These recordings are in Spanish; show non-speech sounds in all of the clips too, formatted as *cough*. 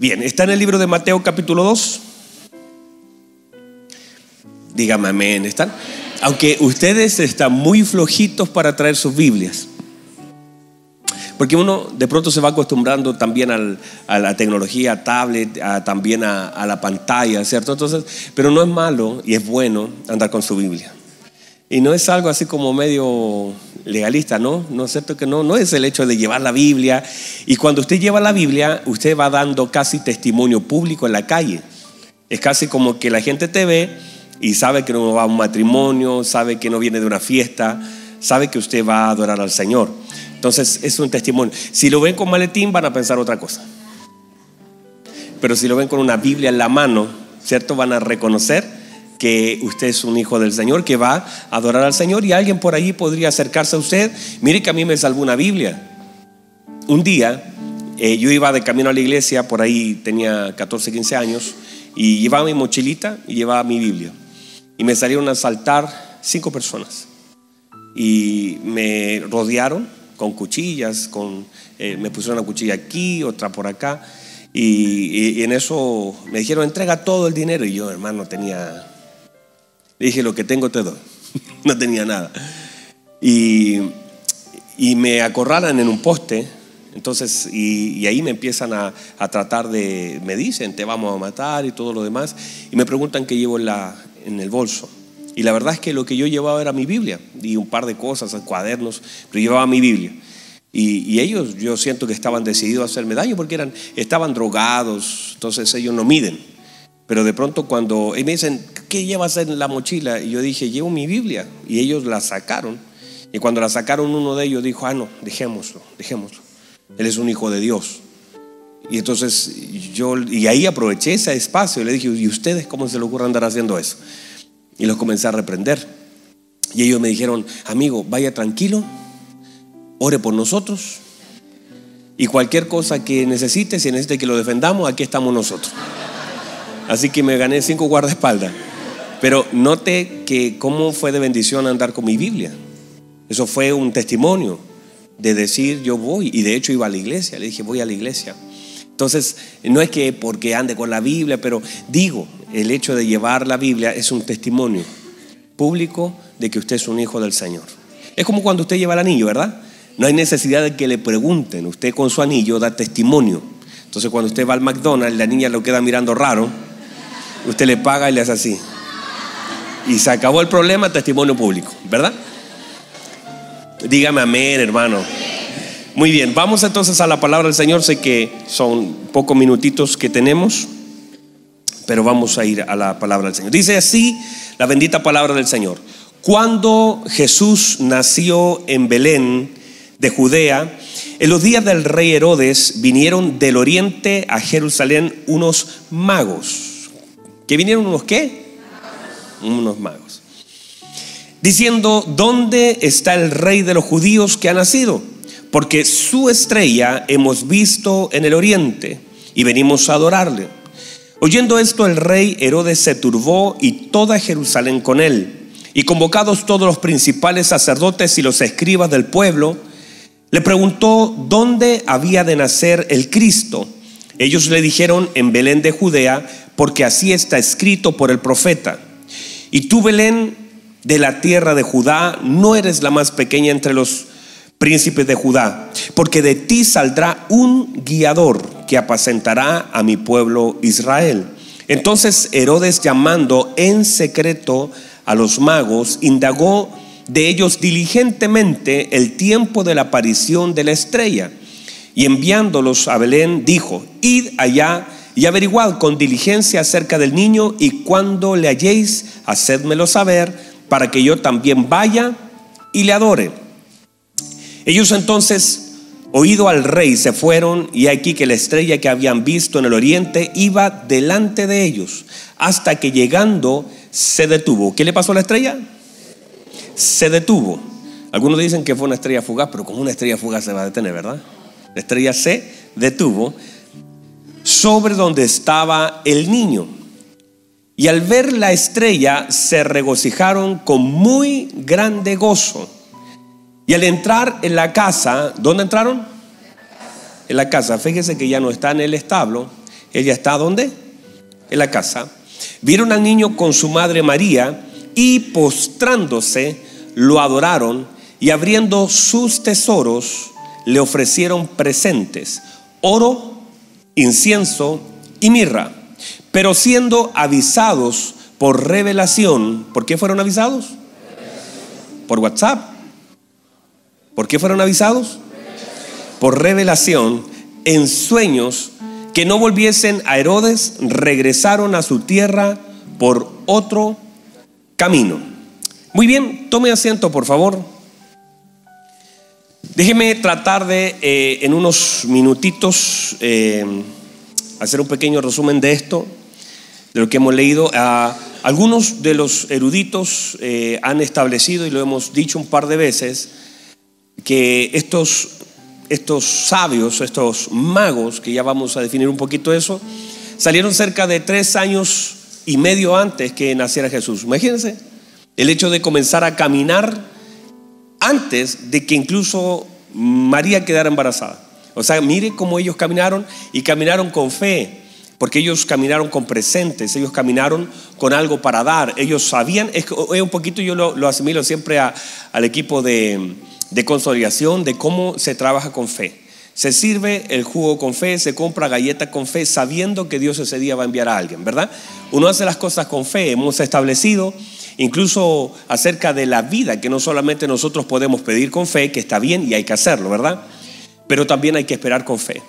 Bien, está en el libro de Mateo capítulo 2. Dígame amén, ¿están? Aunque ustedes están muy flojitos para traer sus Biblias. Porque uno de pronto se va acostumbrando también a la tecnología, tablet, también a, a, la pantalla, ¿cierto? Entonces, pero no es malo y es bueno andar con su Biblia. Y no es algo así como medio legalista, ¿no? No es cierto que no, no es el hecho de llevar la Biblia. Y cuando usted lleva la Biblia, usted va dando casi testimonio público en la calle. Es casi como que la gente te ve y sabe que no va a un matrimonio, sabe que no viene de una fiesta, sabe que usted va a adorar al Señor. Entonces es un testimonio. Si lo ven con maletín van a pensar otra cosa. Pero si lo ven con una Biblia en la mano, ¿cierto? Van a reconocer que usted es un hijo del Señor, que va a adorar al Señor y alguien por allí podría acercarse a usted. Mire que a mí me salvó una Biblia. Un día eh, yo iba de camino a la iglesia, por ahí tenía 14, 15 años, y llevaba mi mochilita y llevaba mi Biblia y me salieron a asaltar cinco personas. Y me rodearon con cuchillas, con, eh, me pusieron una cuchilla aquí, otra por acá. Y, en eso me dijeron, entrega todo el dinero. Y yo, hermano, tenía... Le dije, lo que tengo te doy. *laughs* no tenía nada. Y, y, me acorralan en un poste. Entonces, y, ahí me empiezan a, a, tratar de, me dicen, te vamos a matar y todo lo demás. Y me preguntan qué llevo en la, en el bolso. Y la verdad es que lo que yo llevaba era mi Biblia y un par de cosas, cuadernos, pero llevaba mi Biblia. Y, ellos, yo siento que estaban decididos a hacerme daño porque eran, estaban drogados, entonces ellos no miden. Pero de pronto cuando me dicen, ¿qué llevas en la mochila? Y yo dije, llevo mi Biblia. Y ellos la sacaron. Y cuando la sacaron uno de ellos dijo, ah, no, dejémoslo, dejémoslo. Él es un hijo de Dios. Y entonces yo, y ahí aproveché ese espacio y le dije, ¿y ustedes cómo se les ocurre andar haciendo eso? Y los comencé a reprender. Y ellos me dijeron, amigo, vaya tranquilo, ore por nosotros. Y cualquier cosa que necesite, si necesite que lo defendamos, aquí estamos nosotros. Así que me gané cinco guardaespaldas. Pero note que cómo fue de bendición andar con mi Biblia. Eso fue un testimonio de decir yo voy. Y de hecho iba a la iglesia. Le dije, voy a la iglesia. Entonces, no es que porque ande con la Biblia, pero digo, el hecho de llevar la Biblia es un testimonio público de que usted es un hijo del Señor. Es como cuando usted lleva el anillo, ¿verdad? No hay necesidad de que le pregunten, usted con su anillo da testimonio. Entonces cuando usted va al McDonald's, la niña lo queda mirando raro, usted le paga y le hace así. Y se acabó el problema, testimonio público, ¿verdad? Dígame amén, hermano. Muy bien, vamos entonces a la palabra del Señor. Sé que son pocos minutitos que tenemos, pero vamos a ir a la palabra del Señor. Dice así la bendita palabra del Señor. Cuando Jesús nació en Belén de Judea, en los días del rey Herodes vinieron del oriente a Jerusalén unos magos. ¿Que vinieron unos qué? Unos magos. Diciendo, ¿dónde está el rey de los judíos que ha nacido? porque su estrella hemos visto en el oriente y venimos a adorarle. Oyendo esto, el rey Herodes se turbó y toda Jerusalén con él. Y convocados todos los principales sacerdotes y los escribas del pueblo, le preguntó dónde había de nacer el Cristo. Ellos le dijeron en Belén de Judea, porque así está escrito por el profeta. Y tú, Belén, de la tierra de Judá, no eres la más pequeña entre los príncipe de Judá, porque de ti saldrá un guiador que apacentará a mi pueblo Israel. Entonces Herodes llamando en secreto a los magos, indagó de ellos diligentemente el tiempo de la aparición de la estrella. Y enviándolos a Belén, dijo, id allá y averiguad con diligencia acerca del niño y cuando le halléis, hacedmelo saber, para que yo también vaya y le adore. Ellos entonces, oído al rey, se fueron y aquí que la estrella que habían visto en el oriente iba delante de ellos, hasta que llegando se detuvo. ¿Qué le pasó a la estrella? Se detuvo. Algunos dicen que fue una estrella fugaz, pero como una estrella fugaz se va a detener, ¿verdad? La estrella se detuvo sobre donde estaba el niño. Y al ver la estrella se regocijaron con muy grande gozo. Y al entrar en la casa, ¿dónde entraron? En la casa. Fíjese que ya no está en el establo, Ella está ¿dónde? En la casa. Vieron al niño con su madre María y postrándose lo adoraron y abriendo sus tesoros le ofrecieron presentes, oro, incienso y mirra. Pero siendo avisados por revelación, ¿por qué fueron avisados? Por WhatsApp. ¿Por qué fueron avisados? Por revelación, en sueños, que no volviesen a Herodes, regresaron a su tierra por otro camino. Muy bien, tome asiento, por favor. Déjeme tratar de, eh, en unos minutitos, eh, hacer un pequeño resumen de esto, de lo que hemos leído. algunos de los eruditos eh, han establecido, y lo hemos dicho un par de veces, que estos, estos sabios, estos magos, que ya vamos a definir un poquito eso, salieron cerca de tres años y medio antes que naciera Jesús. Imagínense el hecho de comenzar a caminar antes de que incluso María quedara embarazada. O sea, mire cómo ellos caminaron y caminaron con fe, porque ellos caminaron con presentes, ellos caminaron con algo para dar, ellos sabían, es, un poquito yo lo, asimilo siempre al equipo de, de consolidación, de cómo se trabaja con fe. Se sirve el jugo con fe, se compra galleta con fe, sabiendo que Dios ese día va a enviar a alguien, ¿verdad? Uno hace las cosas con fe, hemos establecido incluso acerca de la vida, que no solamente nosotros podemos pedir con fe, que está bien y hay que hacerlo, ¿verdad? Pero también hay que esperar con fe.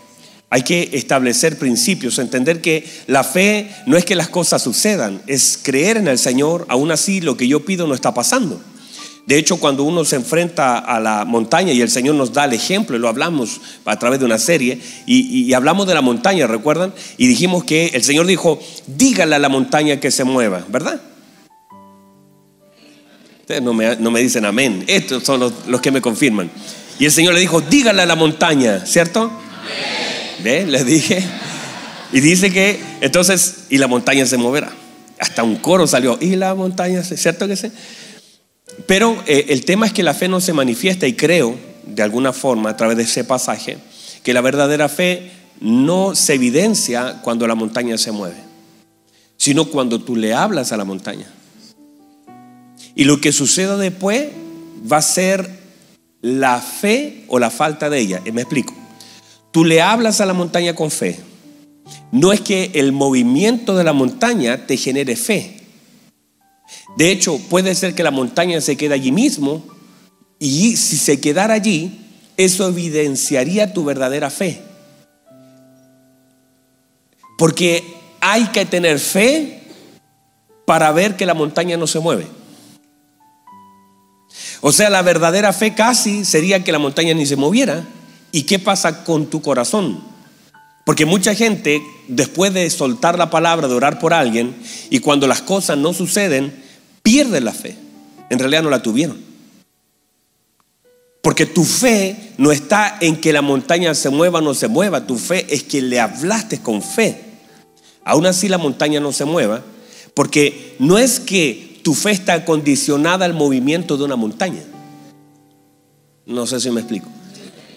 Hay que establecer principios, entender que la fe no es que las cosas sucedan, es creer en el Señor, aún así lo que yo pido no está pasando. De hecho, cuando uno se enfrenta a la montaña y el Señor nos da el ejemplo, y lo hablamos a través de una serie, y, hablamos de la montaña, ¿recuerdan? Y dijimos que el Señor dijo, dígale a la montaña que se mueva, ¿verdad? No me, dicen amén. Estos son los, que me confirman. Y el Señor le dijo, dígale a la montaña, ¿cierto? ¿Ve? Le dije. Y dice que entonces, y la montaña se moverá. Hasta un coro salió, y la montaña, ¿cierto que sí? Pero eh, el tema es que la fe no se manifiesta y creo, de alguna forma, a través de ese pasaje, que la verdadera fe no se evidencia cuando la montaña se mueve, sino cuando tú le hablas a la montaña. Y lo que suceda después va a ser la fe o la falta de ella. Me explico. Tú le hablas a la montaña con fe. No es que el movimiento de la montaña te genere fe. De hecho, puede ser que la montaña se quede allí mismo y si se quedara allí, eso evidenciaría tu verdadera fe. Porque hay que tener fe para ver que la montaña no se mueve. O sea, la verdadera fe casi sería que la montaña ni se moviera. ¿Y qué pasa con tu corazón? Porque mucha gente, después de soltar la palabra, de orar por alguien, y cuando las cosas no suceden, pierde la fe. En realidad no la tuvieron. Porque tu fe no está en que la montaña se mueva o no se mueva. Tu fe es que le hablaste con fe. Aún así la montaña no se mueva. Porque no es que tu fe está condicionada al movimiento de una montaña. No sé si me explico.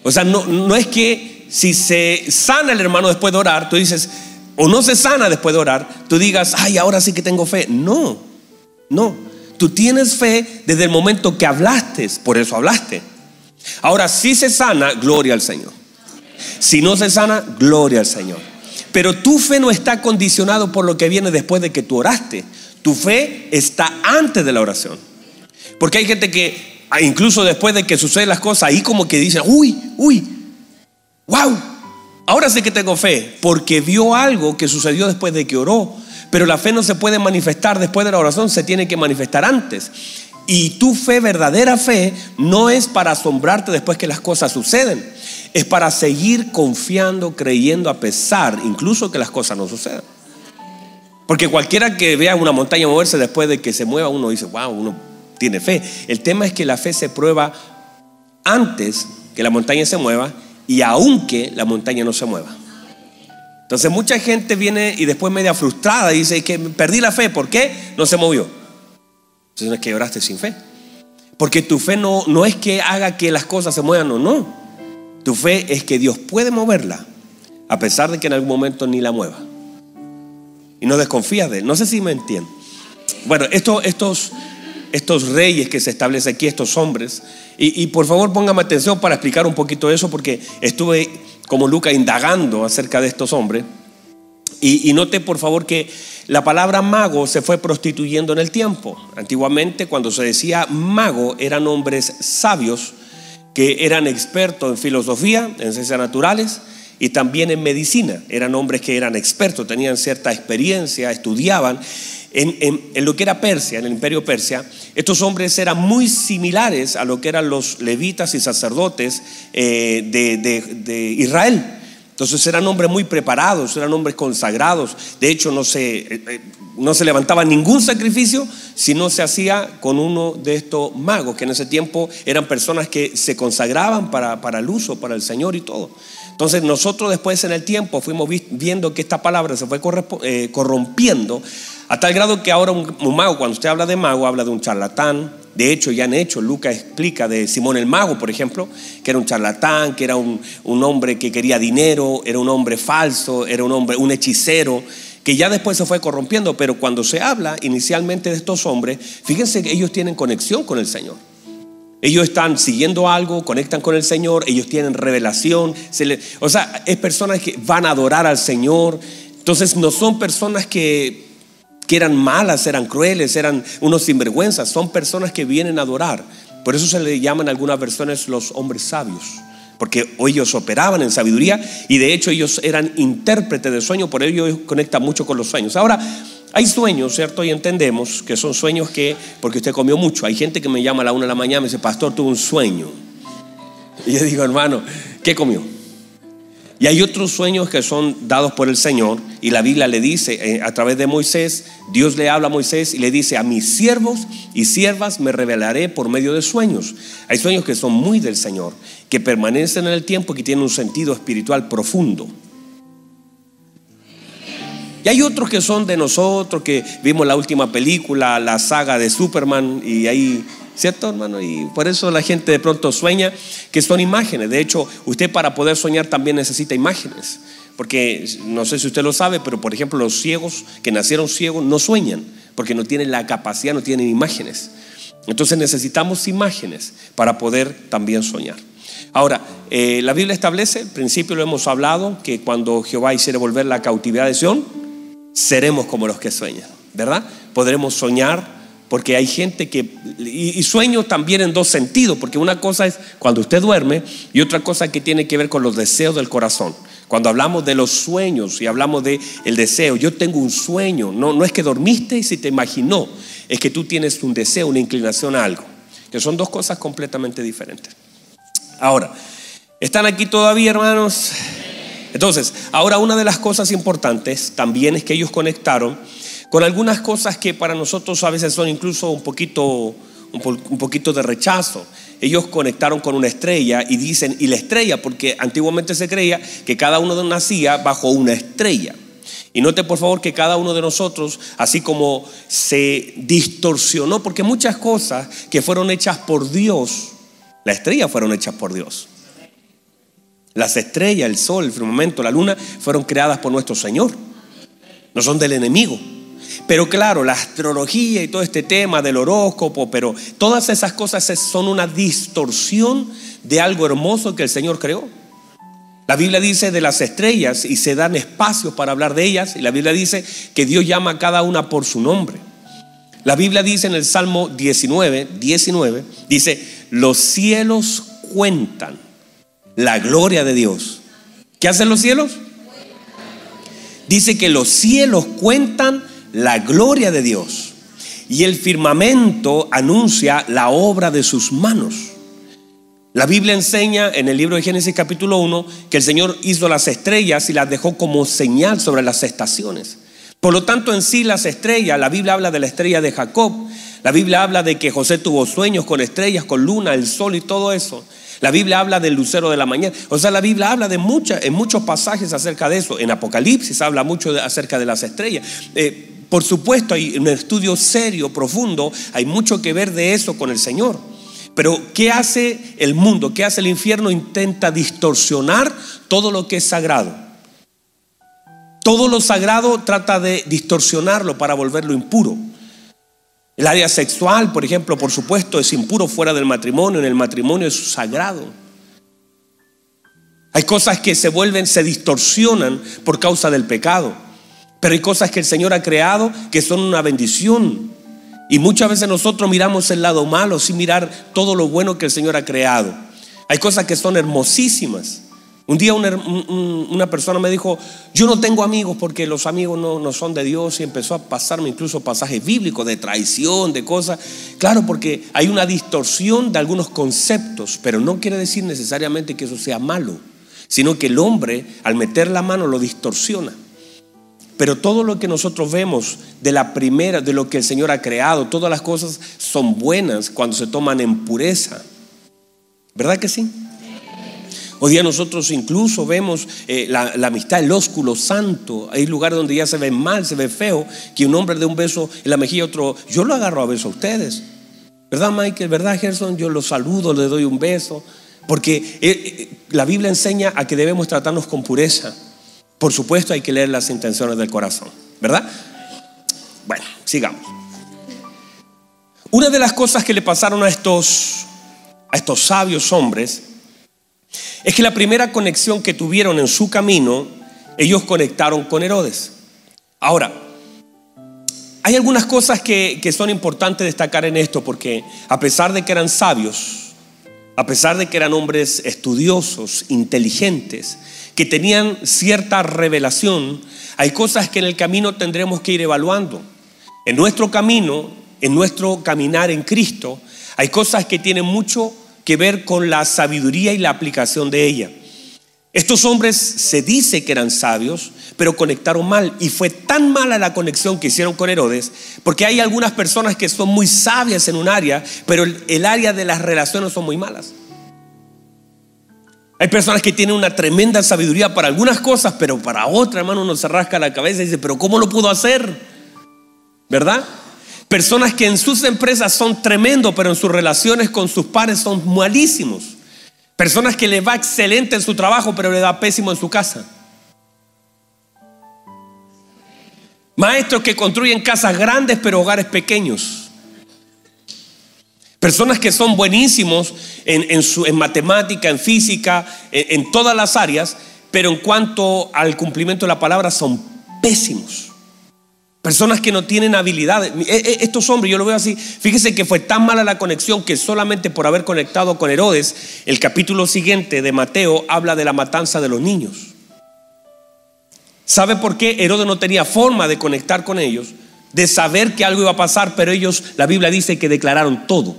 O sea, no, no es que si se sana el hermano después de orar, tú dices, o no se sana después de orar, tú digas, ay, ahora sí que tengo fe. No, no. Tú tienes fe desde el momento que hablaste, por eso hablaste. Ahora, si se sana, gloria al Señor. Si no se sana, gloria al Señor. Pero tu fe no está condicionado por lo que viene después de que tú oraste. Tu fe está antes de la oración. Porque hay gente que, ah, incluso después de que suceden las cosas, ahí como que dice, uy, uy, wow, ahora sé que tengo fe, porque vio algo que sucedió después de que oró. Pero la fe no se puede manifestar después de la oración, se tiene que manifestar antes. Y tu fe, verdadera fe, no es para asombrarte después que las cosas suceden. Es para seguir confiando, creyendo a pesar, incluso que las cosas no sucedan. Porque cualquiera que vea una montaña moverse después de que se mueva, uno dice, wow, uno tiene fe. El tema es que la fe se prueba antes que la montaña se mueva y aunque la montaña no se mueva. Entonces mucha gente viene y después media frustrada dice que perdí la fe, ¿por qué? No se movió. Entonces no es que oraste sin fe. Porque tu fe no, no es que haga que las cosas se muevan o no. Tu fe es que Dios puede moverla, a pesar de que en algún momento ni la mueva. Y no desconfías de él. No sé si me entienden. Bueno, estos, estos, estos reyes que se establecen aquí, estos hombres, y, por favor póngame atención para explicar un poquito eso, porque estuve como Luca indagando acerca de estos hombres. Y, note por favor que la palabra mago se fue prostituyendo en el tiempo. Antiguamente cuando se decía mago eran hombres sabios que eran expertos en filosofía, en ciencias naturales y también en medicina. Eran hombres que eran expertos, tenían cierta experiencia, estudiaban. En, lo que era Persia, en el imperio Persia, estos hombres eran muy similares a lo que eran los levitas y sacerdotes eh, de Israel. Entonces eran hombres muy preparados, eran hombres consagrados. De hecho, no se, eh, eh, no se levantaba ningún sacrificio si no se hacía con uno de estos magos, que en ese tiempo eran personas que se consagraban para, para el uso, para el Señor y todo. Entonces nosotros después en el tiempo fuimos viendo que esta palabra se fue eh, corrompiendo a tal grado que ahora un, mago, cuando usted habla de mago, habla de un charlatán. De hecho, ya han hecho, Lucas explica de Simón el Mago, por ejemplo, que era un charlatán, que era un, hombre que quería dinero, era un hombre falso, era un hombre, un hechicero, que ya después se fue corrompiendo, pero cuando se habla inicialmente de estos hombres, fíjense que ellos tienen conexión con el Señor. Ellos están siguiendo algo, conectan con el Señor, ellos tienen revelación, o sea, es personas que van a adorar al Señor. Entonces no son personas que que eran malas, eran crueles, eran unos sinvergüenzas. Son personas que vienen a adorar. Por eso se le llaman en algunas versiones los hombres sabios. Porque ellos operaban en sabiduría y de hecho ellos eran intérpretes de sueños, por ello ellos conectan mucho con los sueños. Ahora, hay sueños, ¿cierto? Y entendemos que son sueños que, porque usted comió mucho. Hay gente que me llama a la una de la mañana y me dice, pastor, tuve un sueño. Y yo digo, hermano, ¿qué comió? Y hay otros sueños que son dados por el Señor y la Biblia le dice eh, a través de Moisés, Dios le habla a Moisés y le dice, a mis siervos y siervas me revelaré por medio de sueños. Hay sueños que son muy del Señor, que permanecen en el tiempo y que tienen un sentido espiritual profundo. Y hay otros que son de nosotros, que vimos la última película, la saga de Superman, y ahí ¿Cierto, hermano? Y por eso la gente de pronto sueña que son imágenes. De hecho, usted para poder soñar también necesita imágenes. Porque no sé si usted lo sabe, pero por ejemplo los ciegos que nacieron ciegos no sueñan, porque no tienen la capacidad, no tienen imágenes. Entonces necesitamos imágenes para poder también soñar. Ahora, eh, la Biblia establece, al principio lo hemos hablado, que cuando Jehová hiciera volver la cautividad de Sion, seremos como los que sueñan, ¿verdad? Podremos soñar porque hay gente que, y, sueño también en dos sentidos, porque una cosa es cuando usted duerme y otra cosa que tiene que ver con los deseos del corazón. Cuando hablamos de los sueños y hablamos de el deseo, yo tengo un sueño, no, no es que dormiste y se te imaginó, es que tú tienes un deseo, una inclinación a algo, que son dos cosas completamente diferentes. Ahora, ¿están aquí todavía, hermanos? Entonces, ahora una de las cosas importantes también es que ellos conectaron con algunas cosas que para nosotros a veces son incluso un poquito, un, poquito de rechazo. Ellos conectaron con una estrella y dicen, y la estrella, porque antiguamente se creía que cada uno nacía bajo una estrella. Y note por favor que cada uno de nosotros, así como se distorsionó, porque muchas cosas que fueron hechas por Dios, la estrella fueron hechas por Dios. Las estrellas, el sol, el firmamento, la luna, fueron creadas por nuestro Señor. No son del enemigo. Pero claro, la astrología y todo este tema del horóscopo, pero todas esas cosas son una distorsión de algo hermoso que el Señor creó. La Biblia dice de las estrellas y se dan espacios para hablar de ellas. Y la Biblia dice que Dios llama a cada una por su nombre. La Biblia dice en el Salmo 19, 19, dice, los cielos cuentan la gloria de Dios. ¿Qué hacen los cielos? Dice que los cielos cuentan la gloria de Dios y el firmamento anuncia la obra de sus manos. La Biblia enseña en el libro de Génesis capítulo 1 que el Señor hizo las estrellas y las dejó como señal sobre las estaciones. Por lo tanto, en sí las estrellas, la Biblia habla de la estrella de Jacob, la Biblia habla de que José tuvo sueños con estrellas, con luna, el sol y todo eso. La Biblia habla del lucero de la mañana. O sea, la Biblia habla de muchas, en muchos pasajes acerca de eso. En Apocalipsis habla mucho acerca de las estrellas. Eh, por supuesto, hay un estudio serio, profundo, hay mucho que ver de eso con el Señor. Pero ¿qué hace el mundo? ¿Qué hace el infierno? Intenta distorsionar todo lo que es sagrado. Todo lo sagrado trata de distorsionarlo para volverlo impuro. El área sexual, por ejemplo, por supuesto, es impuro fuera del matrimonio, en el matrimonio es sagrado. Hay cosas que se vuelven, se distorsionan por causa del pecado. Pero hay cosas que el Señor ha creado que son una bendición. Y muchas veces nosotros miramos el lado malo sin mirar todo lo bueno que el Señor ha creado. Hay cosas que son hermosísimas. Un día una, persona me dijo, yo no tengo amigos porque los amigos no, no, son de Dios y empezó a pasarme incluso pasajes bíblicos de traición, de cosas. Claro, porque hay una distorsión de algunos conceptos, pero no quiere decir necesariamente que eso sea malo, sino que el hombre al meter la mano lo distorsiona. Pero todo lo que nosotros vemos de la primera, de lo que el Señor ha creado, todas las cosas son buenas cuando se toman en pureza. ¿Verdad que sí? Hoy día nosotros incluso vemos eh, la, amistad, el ósculo santo. Hay lugares donde ya se ve mal, se ve feo, que un hombre dé un beso en la mejilla otro. Yo lo agarro a beso a ustedes. ¿Verdad, Michael? ¿Verdad, Gerson? Yo los saludo, les doy un beso. Porque eh, eh, la Biblia enseña a que debemos tratarnos con pureza. Por supuesto hay que leer las intenciones del corazón, ¿verdad? Bueno, sigamos. Una de las cosas que le pasaron a estos, a estos sabios hombres es que la primera conexión que tuvieron en su camino, ellos conectaron con Herodes. Ahora, hay algunas cosas que, son importantes destacar en esto, porque a pesar de que eran sabios, a pesar de que eran hombres estudiosos, inteligentes, que tenían cierta revelación, hay cosas que en el camino tendremos que ir evaluando. En nuestro camino, en nuestro caminar en Cristo, hay cosas que tienen mucho que ver con la sabiduría y la aplicación de ella. Estos hombres se dice que eran sabios, pero conectaron mal. Y fue tan mala la conexión que hicieron con Herodes, porque hay algunas personas que son muy sabias en un área, pero el, área de las relaciones son muy malas. Hay personas que tienen una tremenda sabiduría para algunas cosas, pero para otras, hermano, uno se rasca la cabeza y dice, pero ¿cómo lo pudo hacer? ¿Verdad? Personas que en sus empresas son tremendos, pero en sus relaciones con sus pares son malísimos. Personas que le va excelente en su trabajo, pero le da pésimo en su casa. Maestros que construyen casas grandes, pero hogares pequeños. Personas que son buenísimos en, su, en matemática, en física, en, en todas las áreas, pero en cuanto al cumplimiento de la palabra son pésimos. Personas que no tienen habilidades. E, e, estos hombres, yo lo veo así. Fíjese que fue tan mala la conexión que solamente por haber conectado con Herodes, el capítulo siguiente de Mateo habla de la matanza de los niños. ¿Sabe por qué Herodes no tenía forma de conectar con ellos? De saber que algo iba a pasar, pero ellos, la Biblia dice que declararon todo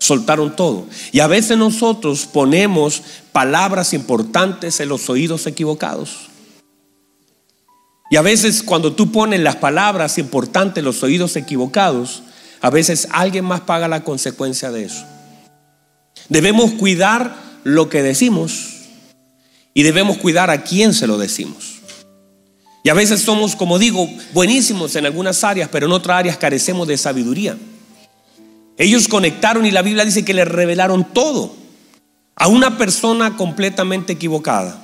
soltaron todo. Y a veces nosotros ponemos palabras importantes en los oídos equivocados. Y a veces cuando tú pones las palabras importantes los oídos equivocados, a veces alguien más paga la consecuencia de eso. Debemos cuidar lo que decimos y debemos cuidar a quién se lo decimos. Y a veces somos, como digo, buenísimos en algunas áreas, pero en otras áreas carecemos de sabiduría. Ellos conectaron y la Biblia dice que le revelaron todo a una persona completamente equivocada.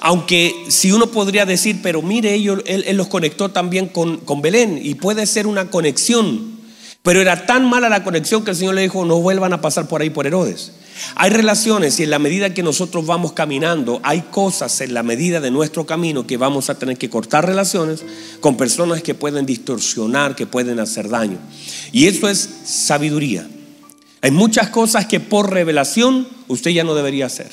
Aunque si uno podría decir, pero mire, ellos, él, los conectó también con, con Belén y puede ser una conexión. Pero era tan mala la conexión que el Señor le dijo, no vuelvan a pasar por ahí por Herodes. Hay relaciones y en la medida que nosotros vamos caminando, hay cosas en la medida de nuestro camino que vamos a tener que cortar relaciones con personas que pueden distorsionar, que pueden hacer daño. Y eso es sabiduría. Hay muchas cosas que por revelación usted ya no debería hacer.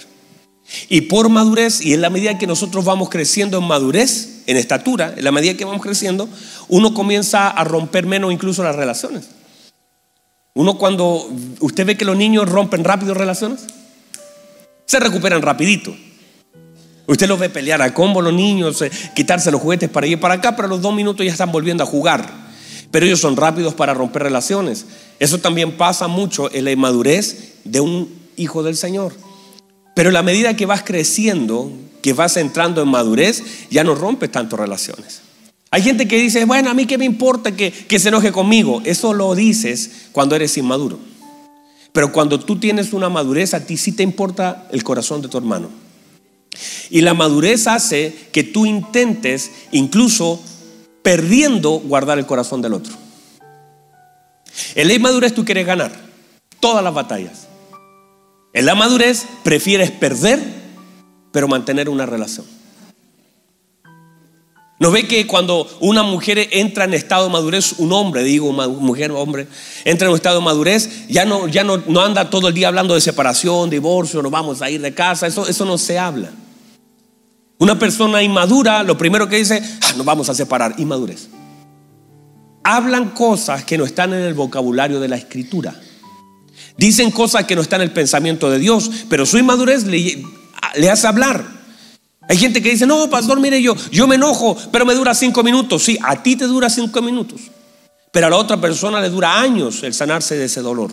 Y por madurez, y en la medida que nosotros vamos creciendo en madurez, en estatura, en la medida que vamos creciendo, uno comienza a romper menos incluso las relaciones. Uno cuando usted ve que los niños rompen rápido relaciones, se recuperan rapidito. Usted los ve pelear a combo los niños, eh, quitarse los juguetes para ir para acá, pero los dos minutos ya están volviendo a jugar. Pero ellos son rápidos para romper relaciones. Eso también pasa mucho en la inmadurez de un hijo del Señor. Pero la medida que vas creciendo, que vas entrando en madurez, ya no rompes tanto relaciones. Hay gente que dice, bueno, a mí qué me importa que, se enoje conmigo. Eso lo dices cuando eres inmaduro. Pero cuando tú tienes una madurez, a ti sí te importa el corazón de tu hermano. Y la madurez hace que tú intentes, incluso perdiendo, guardar el corazón del otro. En la madurez tú quieres ganar todas las batallas. En la madurez prefieres perder, pero mantener una relación. ¿No ve que cuando una mujer entra en estado de madurez, un hombre, digo mujer o hombre, entra en un estado de madurez, ya no, ya no, no anda todo el día hablando de separación, divorcio, nos vamos a ir de casa, eso, eso no se habla. Una persona inmadura, lo primero que dice, ah, nos vamos a separar, inmadurez. Hablan cosas que no están en el vocabulario de la escritura. Dicen cosas que no están en el pensamiento de Dios, pero su inmadurez le, hace hablar. Hay gente que dice, no, pastor, mire yo, yo me enojo, pero me dura cinco minutos. Sí, a ti te dura cinco minutos, pero a la otra persona le dura años el sanarse de ese dolor.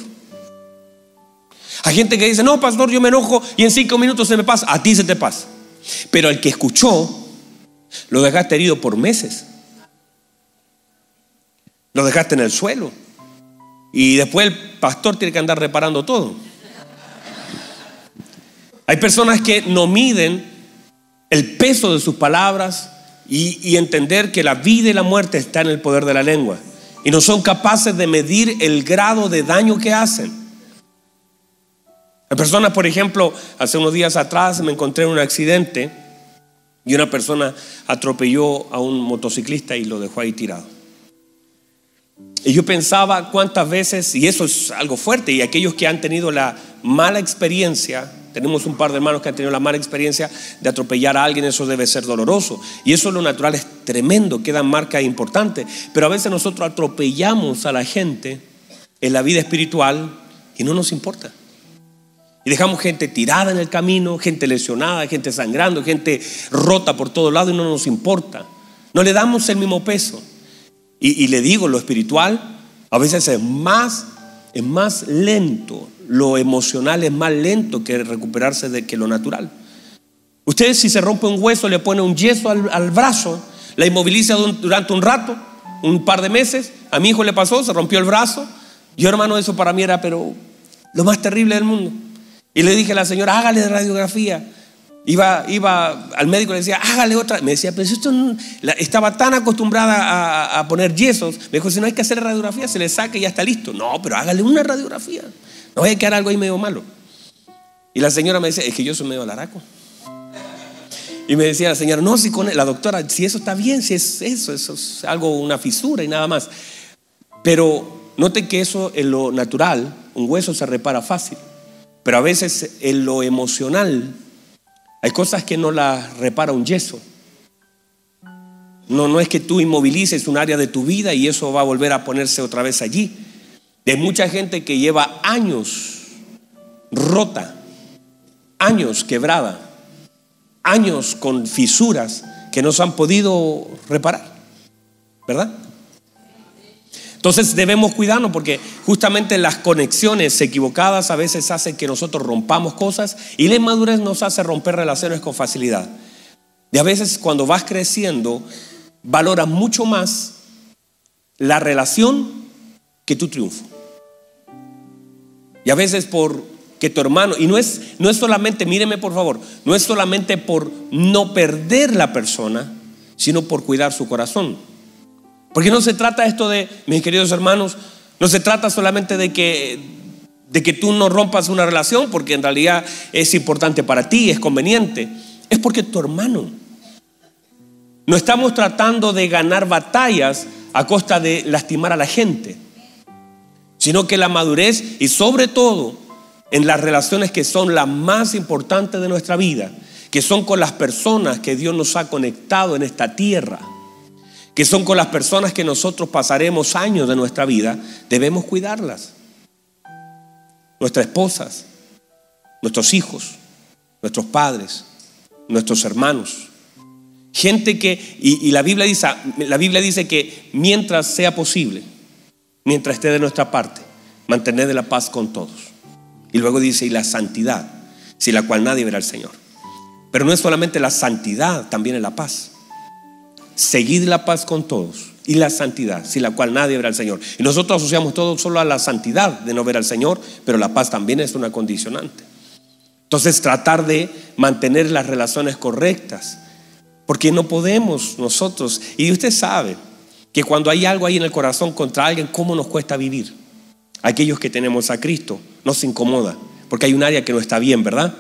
Hay gente que dice, no, pastor, yo me enojo y en cinco minutos se me pasa. A ti se te pasa. Pero el que escuchó, lo dejaste herido por meses. Lo dejaste en el suelo. Y después el pastor tiene que andar reparando todo. Hay personas que no miden el peso de sus palabras y, entender que la vida y la muerte está en el poder de la lengua. Y no son capaces de medir el grado de daño que hacen. Hay personas, por ejemplo, hace unos días atrás me encontré en un accidente y una persona atropelló a un motociclista y lo dejó ahí tirado. Y yo pensaba cuántas veces, y eso es algo fuerte, y aquellos que han tenido la mala experiencia tenemos un par de hermanos que han tenido la mala experiencia de atropellar a alguien, eso debe ser doloroso. Y eso lo natural es tremendo, quedan marcas importantes. Pero a veces nosotros atropellamos a la gente en la vida espiritual y no nos importa. Y dejamos gente tirada en el camino, gente lesionada, gente sangrando, gente rota por todos lados y no nos importa. No le damos el mismo peso. Y, le digo, lo espiritual a veces es más, es más lento lo emocional es más lento que recuperarse de que lo natural. Ustedes si se rompe un hueso, le pone un yeso al, brazo, la inmoviliza durante un rato, un par de meses. A mi hijo le pasó, se rompió el brazo. Yo hermano, eso para mí era pero lo más terrible del mundo. Y le dije a la señora, hágale radiografía. Iba, iba al médico y le decía, hágale otra. Me decía, pero esto estaba tan acostumbrada a, a, poner yesos. Me dijo, si no hay que hacer radiografía, se le saca y ya está listo. No, pero hágale una radiografía. No vaya a quedar algo ahí medio malo. Y la señora me dice, es que yo soy medio laraco. Y me decía la señora, no, si con la doctora, si eso está bien, si es eso, eso es algo, una fisura y nada más. Pero note que eso en lo natural, un hueso se repara fácil. Pero a veces en lo emocional hay cosas que no las repara un yeso. No, no es que tú inmovilices un área de tu vida y eso va a volver a ponerse otra vez allí de mucha gente que lleva años rota, años quebrada, años con fisuras que no se han podido reparar, ¿verdad? Entonces debemos cuidarnos porque justamente las conexiones equivocadas a veces hacen que nosotros rompamos cosas y la inmadurez nos hace romper relaciones con facilidad. Y a veces cuando vas creciendo, valoras mucho más la relación que tu triunfo. Y a veces por que tu hermano, y no es, no es solamente, míreme por favor, no es solamente por no perder la persona, sino por cuidar su corazón. Porque no se trata esto de, mis queridos hermanos, no se trata solamente de que, de que tú no rompas una relación, porque en realidad es importante para ti, es conveniente. Es porque tu hermano. No estamos tratando de ganar batallas a costa de lastimar a la gente sino que la madurez y sobre todo en las relaciones que son las más importantes de nuestra vida, que son con las personas que Dios nos ha conectado en esta tierra, que son con las personas que nosotros pasaremos años de nuestra vida, debemos cuidarlas. Nuestras esposas, nuestros hijos, nuestros padres, nuestros hermanos. Gente que, y, la, Biblia dice, la Biblia dice que mientras sea posible, mientras esté de nuestra parte, mantener la paz con todos. Y luego dice, y la santidad, sin la cual nadie verá al Señor. Pero no es solamente la santidad, también es la paz. Seguid la paz con todos y la santidad, sin la cual nadie verá al Señor. Y nosotros asociamos todo solo a la santidad de no ver al Señor, pero la paz también es una condicionante. Entonces tratar de mantener las relaciones correctas. Porque no podemos nosotros, y usted sabe que cuando hay algo ahí en el corazón contra alguien, ¿cómo nos cuesta vivir? Aquellos que tenemos a Cristo nos incomoda, porque hay un área que no está bien, ¿verdad?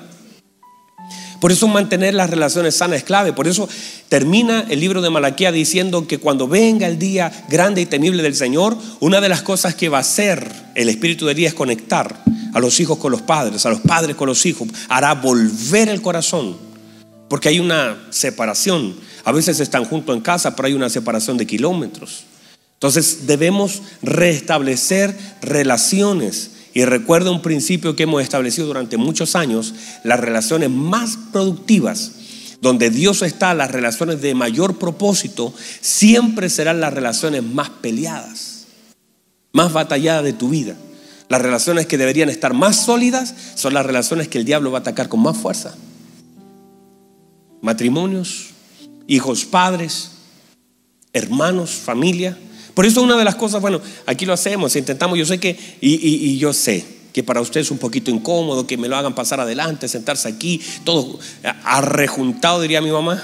Por eso mantener las relaciones sanas es clave. Por eso termina el libro de Malaquía diciendo que cuando venga el día grande y temible del Señor, una de las cosas que va a hacer el Espíritu de día es conectar a los hijos con los padres, a los padres con los hijos. Hará volver el corazón. Porque hay una separación. A veces están juntos en casa, pero hay una separación de kilómetros. Entonces debemos restablecer relaciones y recuerda un principio que hemos establecido durante muchos años, las relaciones más productivas, donde Dios está, las relaciones de mayor propósito, siempre serán las relaciones más peleadas, más batalladas de tu vida. Las relaciones que deberían estar más sólidas son las relaciones que el diablo va a atacar con más fuerza. Matrimonios, hijos, padres, hermanos, familia. Por eso una de las cosas, bueno, aquí lo hacemos, intentamos, yo sé que, y, yo sé que para usted es un poquito incómodo, que me lo hagan pasar adelante, sentarse aquí, todo arrejuntado, diría mi mamá.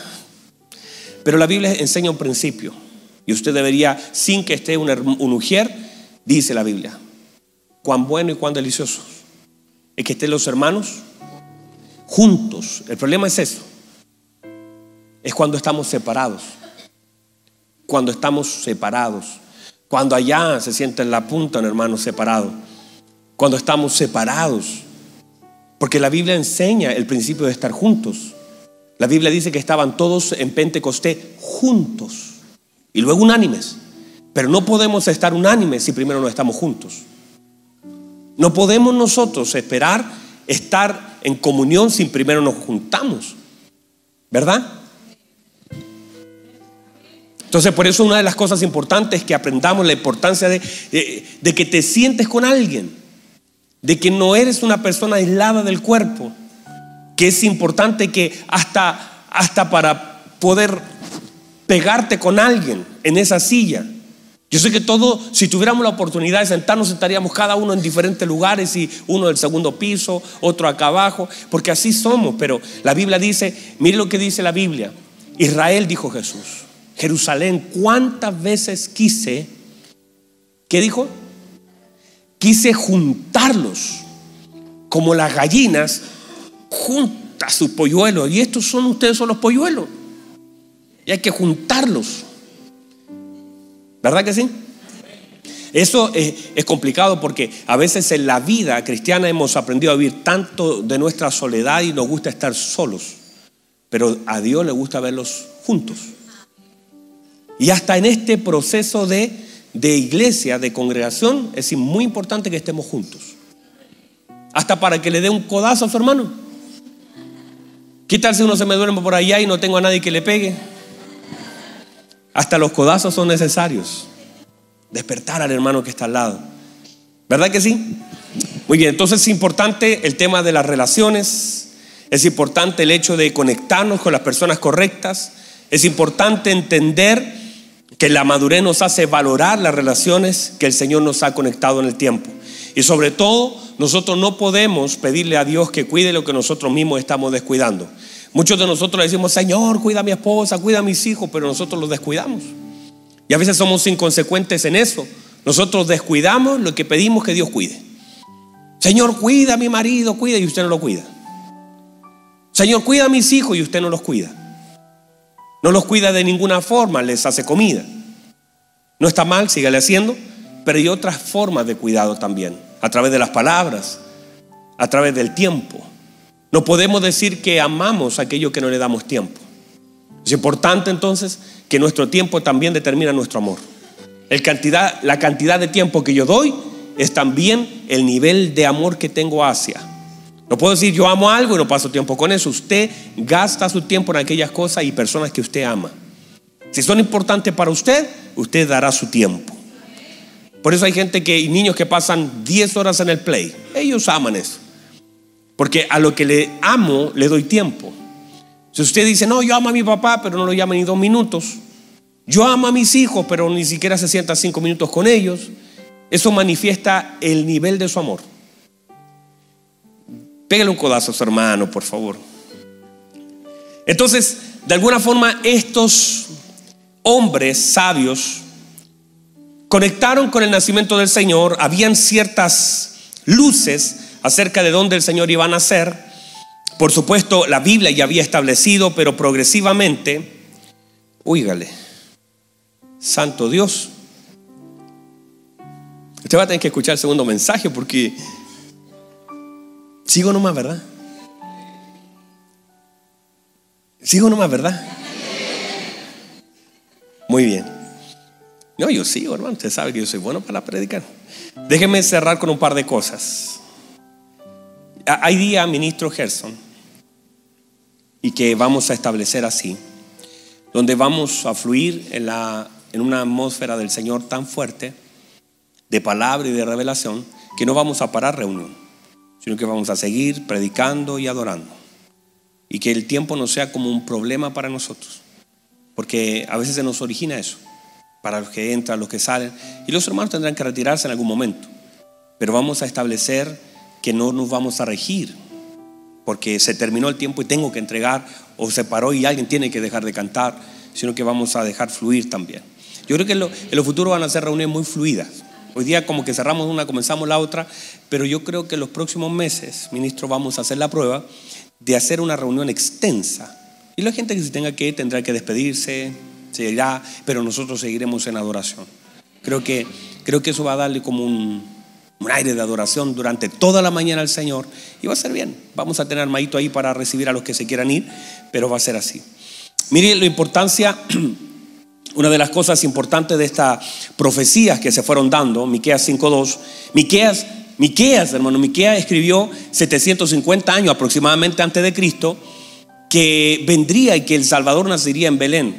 Pero la Biblia enseña un principio, y usted debería, sin que esté un, un ujier, dice la Biblia, cuán bueno y cuán delicioso es que estén los hermanos juntos. El problema es eso, es cuando estamos separados cuando estamos separados. Cuando allá se siente en la punta un hermano separado. Cuando estamos separados. Porque la Biblia enseña el principio de estar juntos. La Biblia dice que estaban todos en Pentecostés juntos y luego unánimes. Pero no podemos estar unánimes si primero no estamos juntos. No podemos nosotros esperar estar en comunión si primero nos juntamos. ¿Verdad? Entonces, por eso una de las cosas importantes es que aprendamos la importancia de, que te sientes con alguien, de que no eres una persona aislada del cuerpo, que es importante que hasta, hasta para poder pegarte con alguien en esa silla. Yo sé que todo, si tuviéramos la oportunidad de sentarnos, estaríamos cada uno en diferentes lugares y uno del segundo piso, otro acá abajo, porque así somos. Pero la Biblia dice, mire lo que dice la Biblia. Israel dijo Jesús. Jerusalén, ¿cuántas veces quise, qué dijo? Quise juntarlos como las gallinas junta sus polluelos. Y estos son ustedes son los polluelos. Y hay que juntarlos. ¿Verdad que sí? Eso es, es, complicado porque a veces en la vida cristiana hemos aprendido a vivir tanto de nuestra soledad y nos gusta estar solos. Pero a Dios le gusta verlos juntos. Y hasta en este proceso de, iglesia, de congregación, es muy importante que estemos juntos. Hasta para que le dé un codazo a su hermano. ¿Qué tal si uno se me duerme por allá y no tengo a nadie que le pegue? Hasta los codazos son necesarios. Despertar al hermano que está al lado. ¿Verdad que sí? Muy bien, entonces es importante el tema de las relaciones. Es importante el hecho de conectarnos con las personas correctas. Es importante entender que la madurez nos hace valorar las relaciones que el Señor nos ha conectado en el tiempo. Y sobre todo, nosotros no podemos pedirle a Dios que cuide lo que nosotros mismos estamos descuidando. Muchos de nosotros decimos, Señor, cuida a mi esposa, cuida a mis hijos, pero nosotros los descuidamos. Y a veces somos inconsecuentes en eso. Nosotros descuidamos lo que pedimos que Dios cuide. Señor, cuida a mi marido, cuida y usted no lo cuida. Señor, cuida a mis hijos y usted no los cuida. No los cuida de ninguna forma, les hace comida. No está mal, sígale haciendo, pero hay otras formas de cuidado también, a través de las palabras, a través del tiempo. No podemos decir que amamos aquello que no le damos tiempo. Es importante entonces que nuestro tiempo también determina nuestro amor. La cantidad de tiempo que yo doy es también el nivel de amor que tengo hacia. No puedo decir yo amo algo y no paso tiempo con eso. Usted gasta su tiempo en aquellas cosas y personas que usted ama. Si son importantes para usted, usted dará su tiempo. Por eso hay gente que, y niños que pasan 10 horas en el play. Ellos aman eso. Porque a lo que le amo, le doy tiempo. Si usted dice, no, yo amo a mi papá, pero no lo llama ni dos minutos. Yo amo a mis hijos, pero ni siquiera se sienta cinco minutos con ellos. Eso manifiesta el nivel de su amor. Pégale un codazo a su hermano, por favor. Entonces, de alguna forma, estos hombres sabios conectaron con el nacimiento del Señor. Habían ciertas luces acerca de dónde el Señor iba a nacer. Por supuesto, la Biblia ya había establecido, pero progresivamente, oígale, Santo Dios. Usted va a tener que escuchar el segundo mensaje porque sigo nomás, ¿verdad? Sigo nomás, ¿verdad? Muy bien. No, yo sigo, hermano. Usted sabe que yo soy bueno para predicar. Déjeme cerrar con un par de cosas. Hay día, ministro Gerson, y que vamos a establecer así, donde vamos a fluir en, la, en una atmósfera del Señor tan fuerte, de palabra y de revelación, que no vamos a parar reunión, sino que vamos a seguir predicando y adorando. Y que el tiempo no sea como un problema para nosotros, porque a veces se nos origina eso, para los que entran, los que salen, y los hermanos tendrán que retirarse en algún momento, pero vamos a establecer que no nos vamos a regir, porque se terminó el tiempo y tengo que entregar, o se paró y alguien tiene que dejar de cantar, sino que vamos a dejar fluir también. Yo creo que en lo, futuro van a ser reuniones muy fluidas. Hoy día como que cerramos una, comenzamos la otra, pero yo creo que los próximos meses, ministro, vamos a hacer la prueba de hacer una reunión extensa. Y la gente que se tenga que ir tendrá que despedirse, se irá, pero nosotros seguiremos en adoración. Creo que, creo que eso va a darle como un, un aire de adoración durante toda la mañana al Señor y va a ser bien. Vamos a tener armadito ahí para recibir a los que se quieran ir, pero va a ser así. Mire la importancia, *clears throat* una de las cosas importantes de estas profecías que se fueron dando, Miqueas 5.2, Miqueas, Miqueas, hermano, Miqueas escribió 750 años aproximadamente antes de Cristo que vendría y que el Salvador nacería en Belén.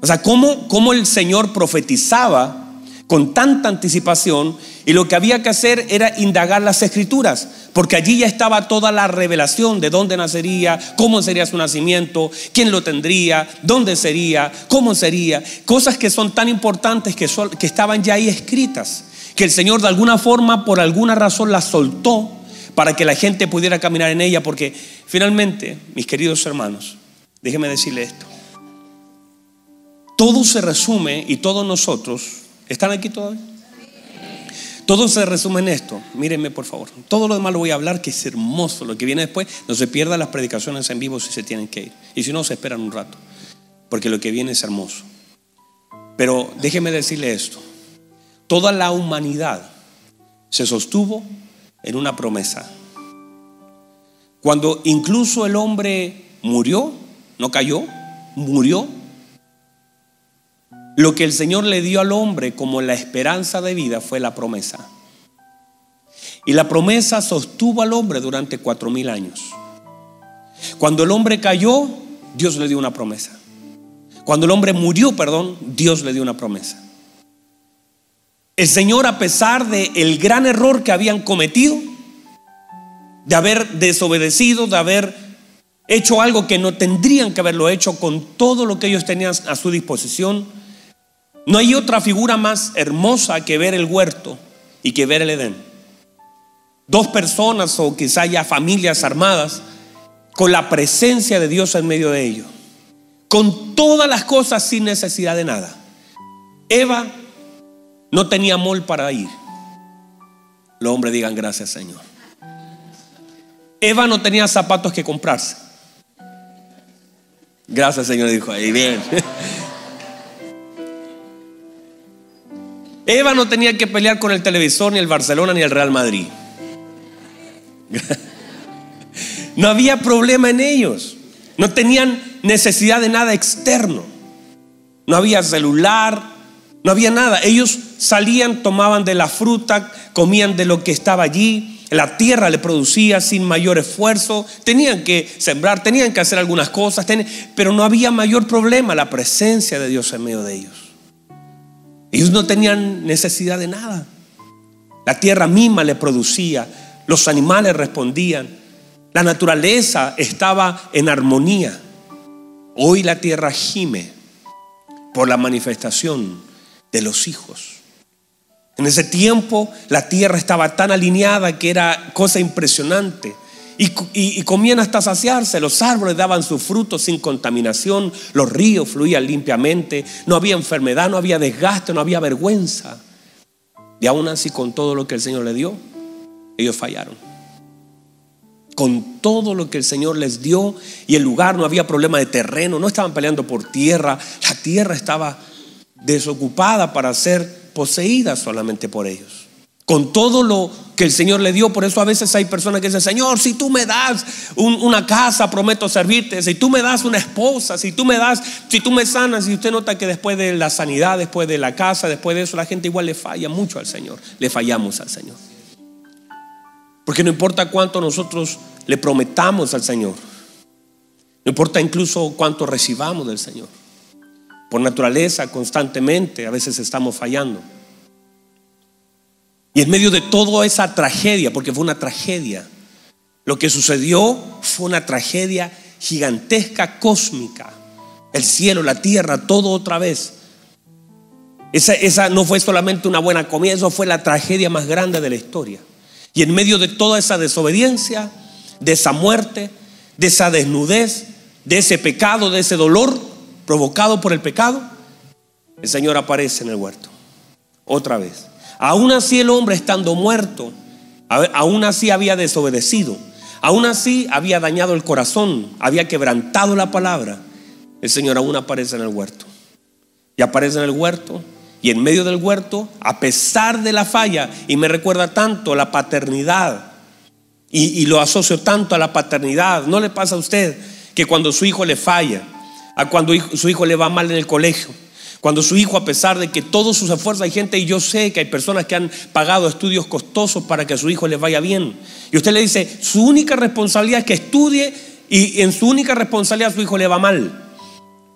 O sea, cómo, cómo el Señor profetizaba con tanta anticipación y lo que había que hacer era indagar las escrituras, porque allí ya estaba toda la revelación de dónde nacería, cómo sería su nacimiento, quién lo tendría, dónde sería, cómo sería, cosas que son tan importantes que, que estaban ya ahí escritas, que el Señor de alguna forma, por alguna razón, las soltó para que la gente pudiera caminar en ella, porque finalmente, mis queridos hermanos, déjenme decirle esto, todo se resume y todos nosotros ¿Están aquí todavía? Todo se resume en esto. Mírenme, por favor. Todo lo demás lo voy a hablar, que es hermoso. Lo que viene después, no se pierdan las predicaciones en vivo si se tienen que ir. Y si no, se esperan un rato. Porque lo que viene es hermoso. Pero déjeme decirle esto. Toda la humanidad se sostuvo en una promesa. Cuando incluso el hombre murió, no cayó, murió, lo que el Señor le dio al hombre como la esperanza de vida fue la promesa. Y la promesa sostuvo al hombre durante cuatro mil años. Cuando el hombre cayó, Dios le dio una promesa. Cuando el hombre murió, perdón, Dios le dio una promesa. El Señor, a pesar de el gran error que habían cometido, de haber desobedecido, de haber hecho algo que no tendrían que haberlo hecho con todo lo que ellos tenían a su disposición, no hay otra figura más hermosa que ver el huerto y que ver el Edén. Dos personas o quizá ya familias armadas con la presencia de Dios en medio de ellos. Con todas las cosas sin necesidad de nada. Eva no tenía mol para ir. Los hombres digan gracias Señor. Eva no tenía zapatos que comprarse. Gracias Señor, dijo ahí. Bien. *laughs* Eva no tenía que pelear con el televisor, ni el Barcelona, ni el Real Madrid. *laughs* No había problema en ellos. No tenían necesidad de nada externo. No había celular, no había nada. Ellos salían, tomaban de la fruta, comían de lo que estaba allí. La tierra le producía sin mayor esfuerzo. Tenían que sembrar, tenían que hacer algunas cosas, pero no había mayor problema. La presencia de Dios en medio de ellos. Ellos no tenían necesidad de nada. La tierra misma le producía, los animales respondían, la naturaleza estaba en armonía. Hoy la tierra gime por la manifestación de los hijos. En ese tiempo la tierra estaba tan alineada que era cosa impresionante. Y, comían hasta saciarse. Los árboles daban sus frutos sin contaminación, los ríos fluían limpiamente, no había enfermedad, no había desgaste, no había vergüenza. Y aún así, con todo lo que el Señor le dio, ellos fallaron. Con todo lo que el Señor les dio y el lugar, no había problema de terreno, no estaban peleando por tierra, la tierra estaba desocupada para ser poseída solamente por ellos con todo lo que el Señor le dio. Por eso a veces hay personas que dicen, Señor, si tú me das una casa, prometo servirte. Si tú me das una esposa, si tú me das, si tú me sanas. Y usted nota que después de la sanidad, después de la casa, después de eso, la gente igual le falla mucho al Señor. Le fallamos al Señor. Porque no importa cuánto nosotros le prometamos al Señor. No importa incluso cuánto recibamos del Señor. Por naturaleza, constantemente, a veces estamos fallando. Y en medio de toda esa tragedia, porque fue una tragedia, lo que sucedió fue una tragedia gigantesca, cósmica. El cielo, la tierra, todo otra vez. Esa, esa no fue solamente una buena comida, eso fue la tragedia más grande de la historia. Y en medio de toda esa desobediencia, de esa muerte, de esa desnudez, de ese pecado, de ese dolor provocado por el pecado, el Señor aparece en el huerto. Otra vez. Aún así el hombre estando muerto, aún así había desobedecido, aún así había dañado el corazón, había quebrantado la palabra. El Señor aún aparece en el huerto. Y aparece en el huerto y en medio del huerto, a pesar de la falla, y me recuerda tanto la paternidad, y, lo asocio tanto a la paternidad, ¿no le pasa a usted que cuando su hijo le falla, a cuando su hijo le va mal en el colegio, cuando su hijo, a pesar de que todos sus esfuerzos, hay gente, y yo sé que hay personas que han pagado estudios costosos para que a su hijo les vaya bien. Y usted le dice, su única responsabilidad es que estudie y en su única responsabilidad su hijo le va mal.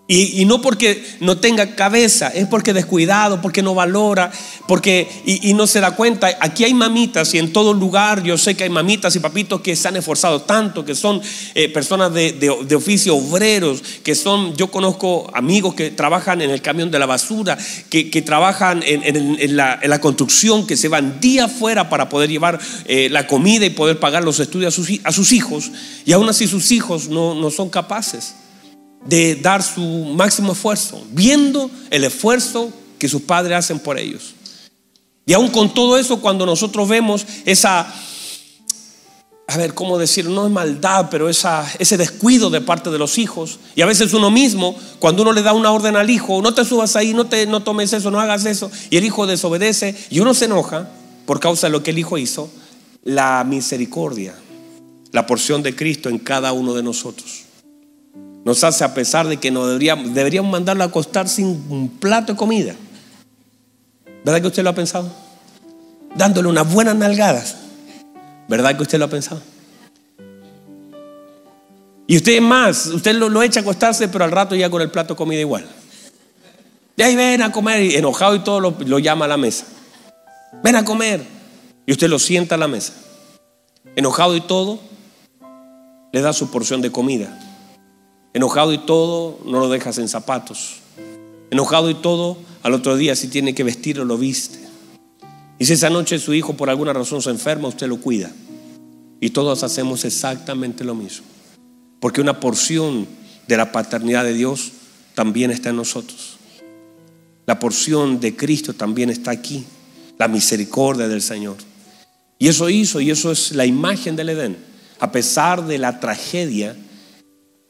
Y, no porque no tenga cabeza, es porque descuidado, porque no valora, porque y, no se da cuenta. Aquí hay mamitas y en todo lugar yo sé que hay mamitas y papitos que se han esforzado tanto, que son eh, personas de, oficio, obreros, que son, yo conozco amigos que trabajan en el camión de la basura, que, trabajan en, la, construcción, que se van día afuera para poder llevar eh, la comida y poder pagar los estudios a sus, hijos. Y aún así sus hijos no, no son capaces de dar su máximo esfuerzo, viendo el esfuerzo que sus padres hacen por ellos. Y aún con todo eso, cuando nosotros vemos esa, a ver, ¿cómo decir? No es maldad, pero esa, ese descuido de parte de los hijos. Y a veces uno mismo, cuando uno le da una orden al hijo, no te subas ahí, no, te, no tomes eso, no hagas eso, y el hijo desobedece, y uno se enoja por causa de lo que el hijo hizo, la misericordia, la porción de Cristo en cada uno de nosotros nos hace a pesar de que no deberíamos, mandarlo a acostar sin un plato de comida. ¿Verdad que usted lo ha pensado? Dándole unas buenas nalgadas. ¿Verdad que usted lo ha pensado? Y usted más, usted lo, echa a acostarse, pero al rato ya con el plato de comida igual. Y ahí ven a comer, enojado y todo lo, lo llama a la mesa. Ven a comer. Y usted lo sienta a la mesa. Enojado y todo, le da su porción de comida. Enojado y todo, no lo dejas en zapatos. Enojado y todo, al otro día si tiene que vestirlo, lo viste. Y si esa noche su hijo por alguna razón se enferma, usted lo cuida. Y todos hacemos exactamente lo mismo. Porque una porción de la paternidad de Dios también está en nosotros. La porción de Cristo también está aquí. La misericordia del Señor. Y eso hizo, y eso es la imagen del Edén. A pesar de la tragedia,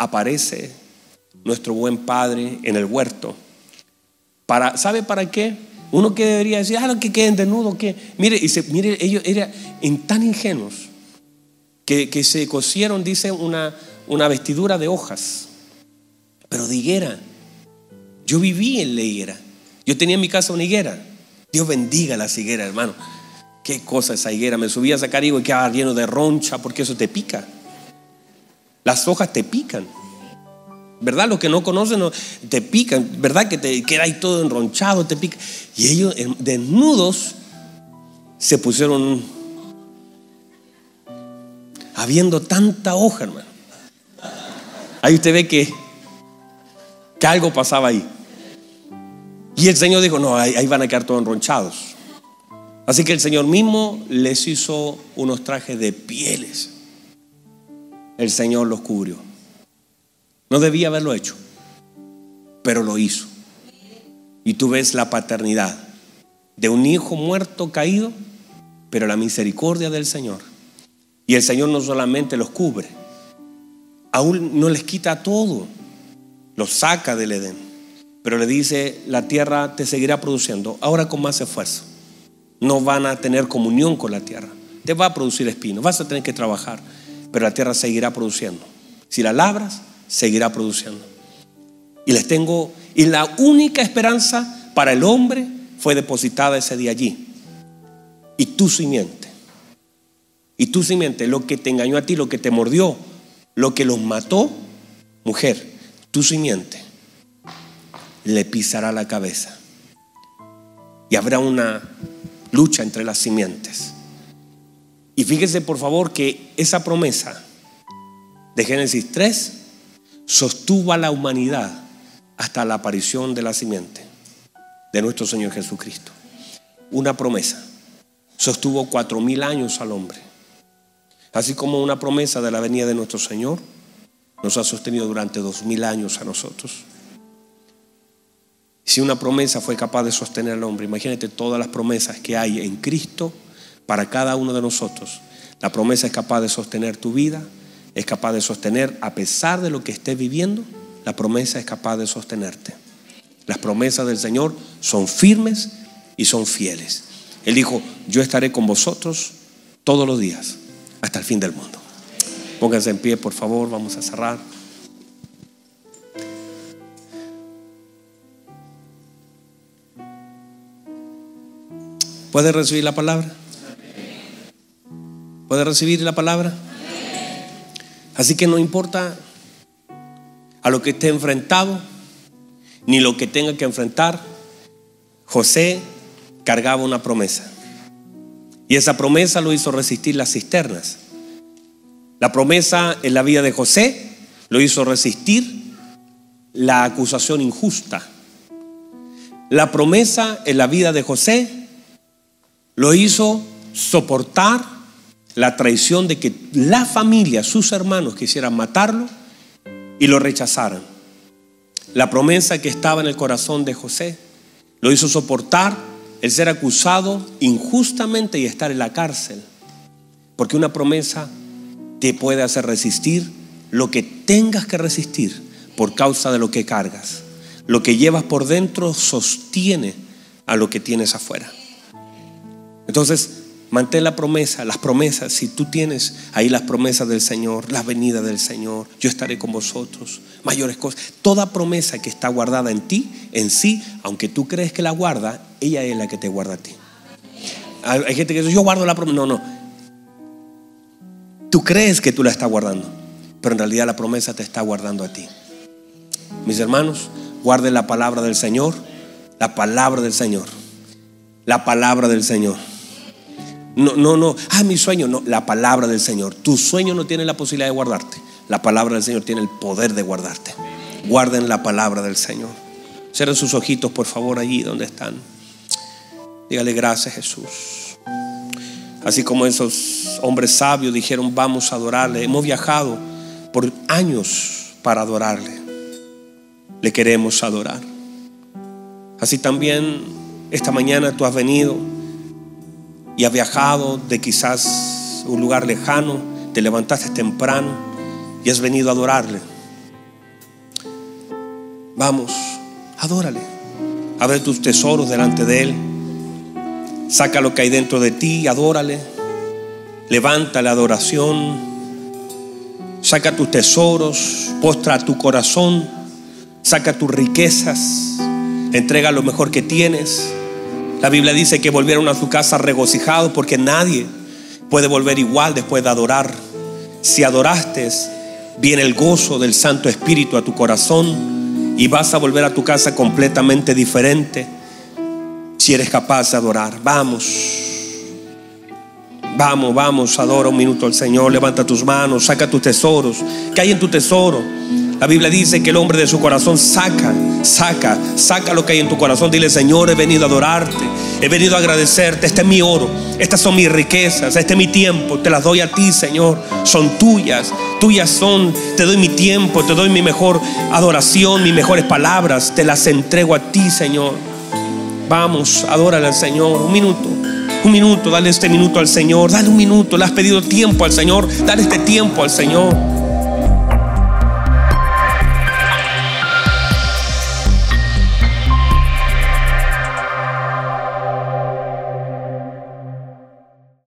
aparece nuestro buen Padre en el huerto. Para, ¿Sabe para qué? Uno que debería decir, ah, que queden desnudos, que. Mire, y se, mire, ellos eran tan ingenuos que, que, se cosieron, dice, una, una vestidura de hojas, pero de higuera. Yo viví en la higuera. Yo tenía en mi casa una higuera. Dios bendiga la higueras, hermano. Qué cosa esa higuera. Me subía a sacar higo y quedaba lleno de roncha porque eso te pica. Las hojas te pican. ¿Verdad? Los que no conocen te pican. ¿Verdad? Que te queda ahí todo enronchado, te pica. Y ellos desnudos se pusieron habiendo tanta hoja, hermano. Ahí usted ve que, que algo pasaba ahí. Y el Señor dijo, no, ahí van a quedar todos enronchados. Así que el Señor mismo les hizo unos trajes de pieles el Señor los cubrió. No debía haberlo hecho, pero lo hizo. Y tú ves la paternidad de un hijo muerto caído, pero la misericordia del Señor. Y el Señor no solamente los cubre, aún no les quita todo, los saca del Edén, pero le dice, la tierra te seguirá produciendo, ahora con más esfuerzo. No van a tener comunión con la tierra, te va a producir espinos, vas a tener que trabajar, pero la tierra seguirá produciendo. Si la labras, seguirá produciendo. Y les tengo, y la única esperanza para el hombre fue depositada ese día allí. Y tu simiente, y tu simiente, lo que te engañó a ti, lo que te mordió, lo que los mató, mujer, tu simiente, le pisará la cabeza. Y habrá una lucha entre las simientes. Y fíjese por favor que esa promesa de Génesis 3 sostuvo a la humanidad hasta la aparición de la simiente de nuestro Señor Jesucristo. Una promesa. Sostuvo cuatro mil años al hombre. Así como una promesa de la venida de nuestro Señor nos ha sostenido durante dos mil años a nosotros. Si una promesa fue capaz de sostener al hombre, imagínate todas las promesas que hay en Cristo para cada uno de nosotros. La promesa es capaz de sostener tu vida, es capaz de sostener, a pesar de lo que estés viviendo, la promesa es capaz de sostenerte. Las promesas del Señor son firmes y son fieles. Él dijo, yo estaré con vosotros todos los días, hasta el fin del mundo. Pónganse en pie, por favor, vamos a cerrar. ¿Puede recibir la palabra? ¿Puede recibir la palabra? Así que no importa a lo que esté enfrentado, ni lo que tenga que enfrentar, José cargaba una promesa. Y esa promesa lo hizo resistir las cisternas. La promesa en la vida de José lo hizo resistir la acusación injusta. La promesa en la vida de José lo hizo soportar la traición de que la familia, sus hermanos quisieran matarlo y lo rechazaran. La promesa que estaba en el corazón de José lo hizo soportar el ser acusado injustamente y estar en la cárcel. Porque una promesa te puede hacer resistir lo que tengas que resistir por causa de lo que cargas. Lo que llevas por dentro sostiene a lo que tienes afuera. Entonces, Mantén la promesa, las promesas. Si tú tienes ahí las promesas del Señor, la venida del Señor, yo estaré con vosotros, mayores cosas. Toda promesa que está guardada en ti, en sí, aunque tú crees que la guarda, ella es la que te guarda a ti. Hay gente que dice, yo guardo la promesa. No, no. Tú crees que tú la estás guardando, pero en realidad la promesa te está guardando a ti. Mis hermanos, guarden la palabra del Señor, la palabra del Señor, la palabra del Señor. No, no, no. Ah, mi sueño. No, la palabra del Señor. Tu sueño no tiene la posibilidad de guardarte. La palabra del Señor tiene el poder de guardarte. Guarden la palabra del Señor. Cierren sus ojitos, por favor, allí donde están. Dígale gracias, Jesús. Así como esos hombres sabios dijeron, vamos a adorarle. Hemos viajado por años para adorarle. Le queremos adorar. Así también esta mañana tú has venido y has viajado de quizás un lugar lejano, te levantaste temprano y has venido a adorarle. Vamos, adórale. Abre tus tesoros delante de Él. Saca lo que hay dentro de ti, adórale. Levanta la adoración. Saca tus tesoros, postra tu corazón, saca tus riquezas, entrega lo mejor que tienes. La Biblia dice que volvieron a su casa regocijados porque nadie puede volver igual después de adorar. Si adoraste, viene el gozo del Santo Espíritu a tu corazón y vas a volver a tu casa completamente diferente si eres capaz de adorar. Vamos. Vamos, vamos, adora un minuto al Señor, levanta tus manos, saca tus tesoros. ¿Qué hay en tu tesoro? La Biblia dice que el hombre de su corazón saca, saca, saca lo que hay en tu corazón. Dile, Señor, he venido a adorarte, he venido a agradecerte. Este es mi oro, estas son mis riquezas, este es mi tiempo. Te las doy a ti, Señor. Son tuyas, tuyas son. Te doy mi tiempo, te doy mi mejor adoración, mis mejores palabras. Te las entrego a ti, Señor. Vamos, adórale al Señor. Un minuto un minuto, dale este minuto al Señor, dale un minuto, le has pedido tiempo al Señor, dale este tiempo al Señor.